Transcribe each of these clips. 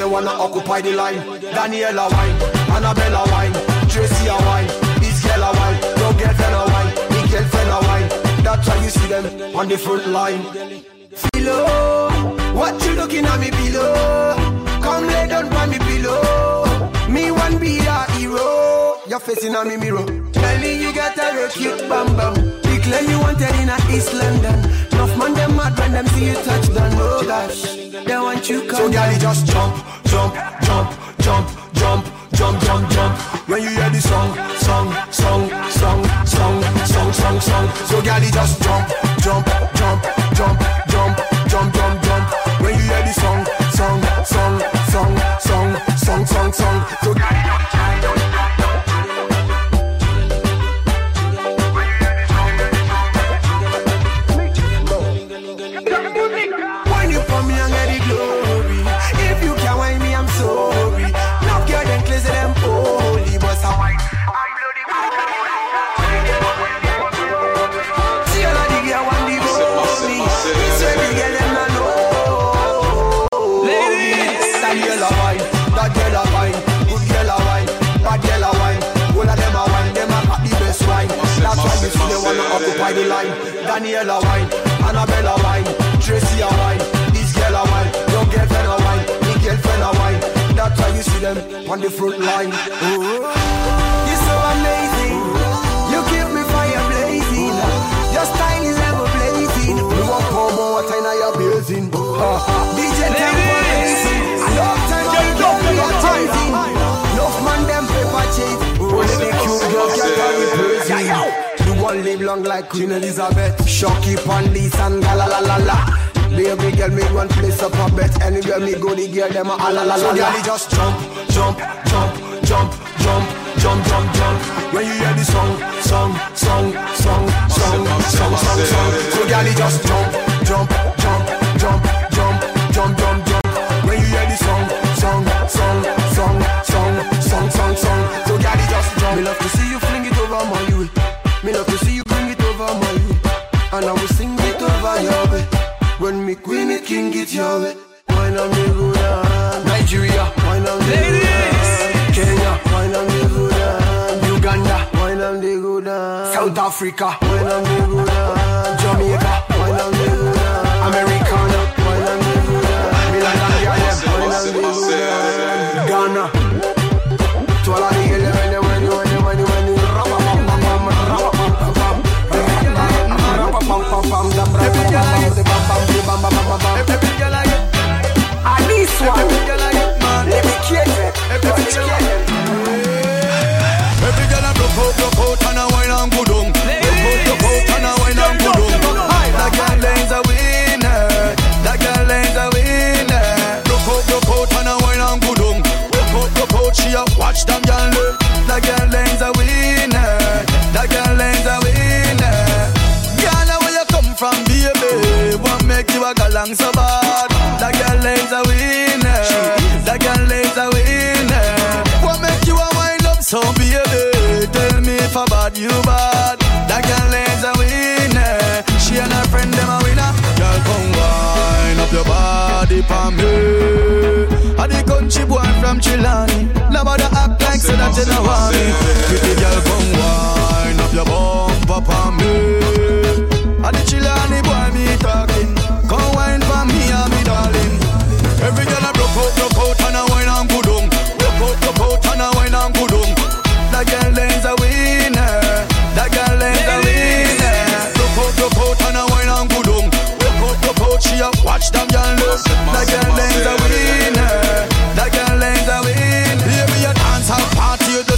they wanna occupy the line. Daniela wine, Annabella wine, Tracy a wine, this girl a wine, your girlfriend a wine, me girlfriend wine. That's why you see them on the front line. Philo, what you looking at me below? Come lay down by me pillow. Me one be a hero. Your face in a me mirror. Tell me you got a real cute bam Declare you wanted in a East London. Enough man them mad when them see you touch down. Oh gosh, they want you come. So girl, you just jump, jump, jump, jump, jump, jump, jump, jump. When you hear the song, wanna the line. Daniela wine, Annabella wine, Tracy a wine, this girl a wine, your girlfriend a wine, me girlfriend a wine. That's why you see them on the front line. Oh, you're so amazing. You keep me fire blazing. Your style is ever blazing. You want pour more water in your basin. DJ Tempo racing. Love time you girl me. Enough man them paper chase. Only the cute girl can carry. Want live long like Queen Elizabeth. Shocky Pandis and la la la la. Baby girl, me one place up a bet. Anywhere me go, the girl them a la la la. So girl, just jump, jump, jump, jump, jump, jump, jump, jump. When you hear the song, song, song, song, song, song, song, song. So girl, just jump, jump, Africa, a so bad? That girl is a winner. That girl is a winner. What make you a wind up so, baby? Tell me if I bad, you bad. That girl is a winner. She and her friend them a winner. Girl, come wind up your body for me. I the country boy from Chilani. Nobody act like so that you don't want me. Pretty girl, come wind up your bumper for me.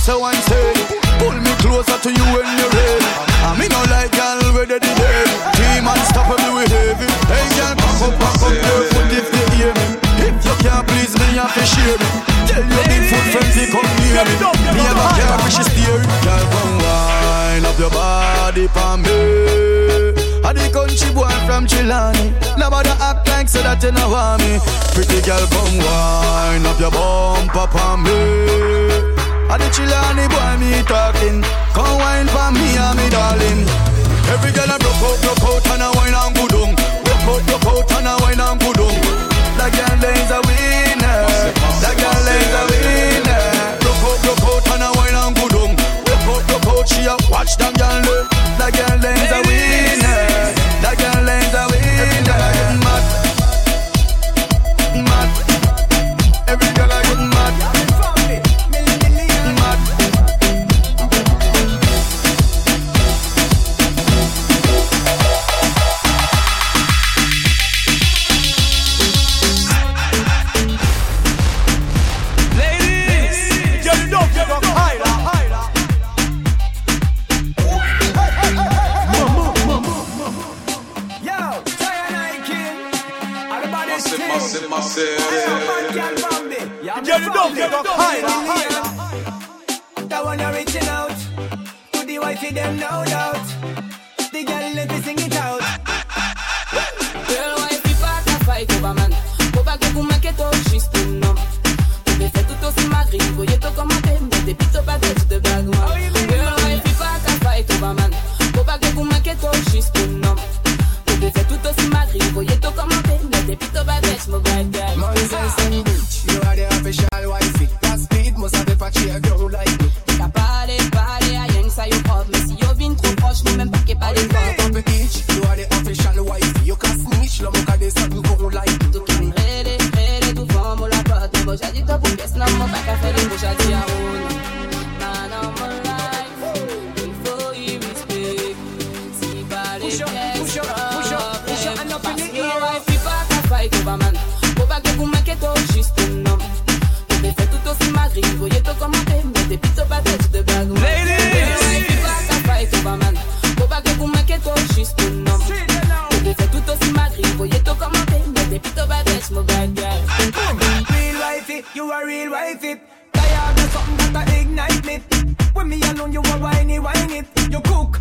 so say, Pull me closer to you when you're ready. I mean, no like girl ready to dead. Team unstoppable we heavy. Hey, girl, pop up, pop up, your foot if you hear me. If you can't please me, you have to share me. Tell your big foot friends to come near me. Me and my girl, if should steer. Girl, come wine up your body for me. I the country boy from Chilani. Nobody act like so that you know want me. Pretty girl, come wine up your bumper for me. I the chiller and the boy me talking. Come wine for me and me darling. Every girl I broke out, broke out and I wine and good on. Broke out, broke out and I wine and good on. That girl is a winner. That girl is a winner. Broke out, broke out and I wine and good on. Broke out, broke out, she a watch them girl. don't get up. High, That one you're reaching out to the wifey, them no doubt. real wife it. Tired of something that I ignite it. When me alone, you a whiny, whine it. You cook,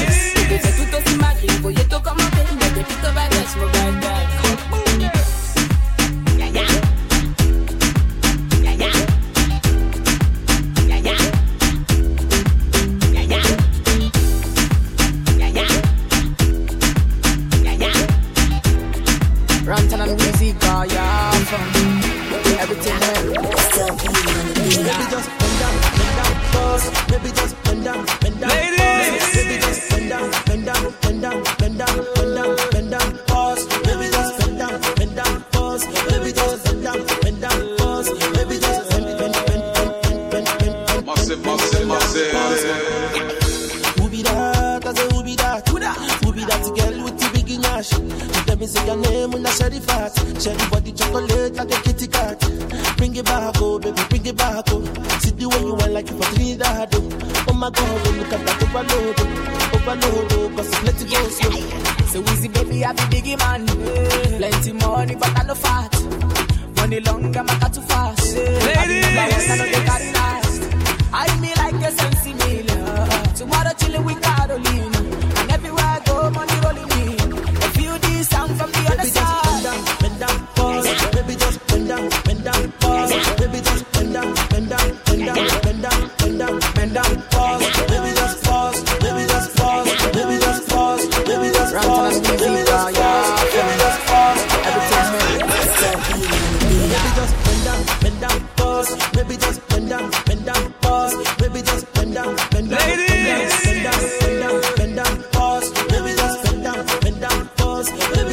overload, overload, overload, let it go slow. So easy, baby, I be biggie man. Plenty money, but I no fat. Money long, I'm a cat to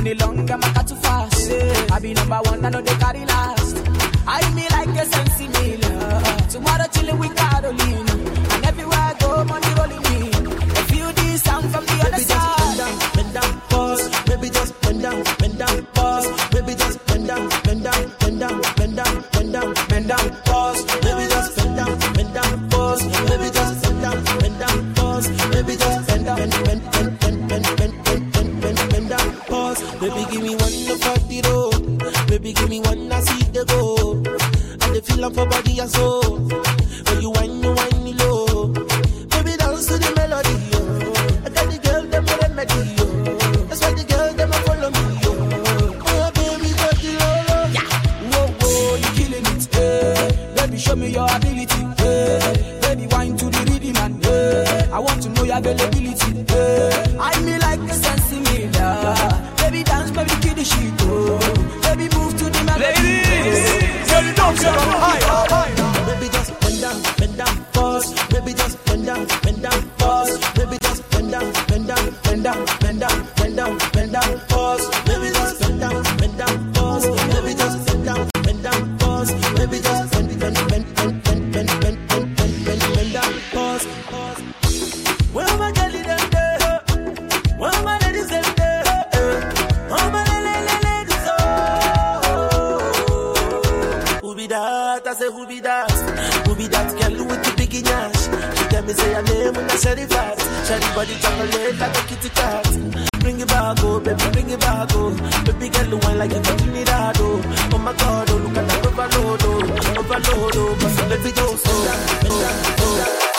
Money long, I'm a too fast. I be number one, I know they carry last. I me like a sensi meal. Tomorrow chilling with Carolina. And everywhere I go, money rolling in. I feel this sound from the other Baby, just bend down, bend down, pause. Baby, just bend down, bend down, pause. Baby, just bend down, bend down, bend down, bend down, bend down, bend down, Baby, just bend down, bend down, pause. Baby, just bend down, bend down, bend down, bend down, bend down, bend down, pause. Baby, just bend down, bend down, pause. Baby, just bend bend bend, bend, bend, bend, bend, bend, bend, down, pause. Where my girl them there? Where my ladies them there? My la- la- la- ladies oh? Who be that? I say who be that? Who be that girl with Nicki Nash. She tell me say her name when I said it fast. Shawty body chocolate like a kitty cat. Bring it back, oh baby, bring it back, oh baby girl, wine like you from Trinidad, oh. Oh my God, oh look at that overload, oh overload, oh. Cause baby, just so. oh, oh.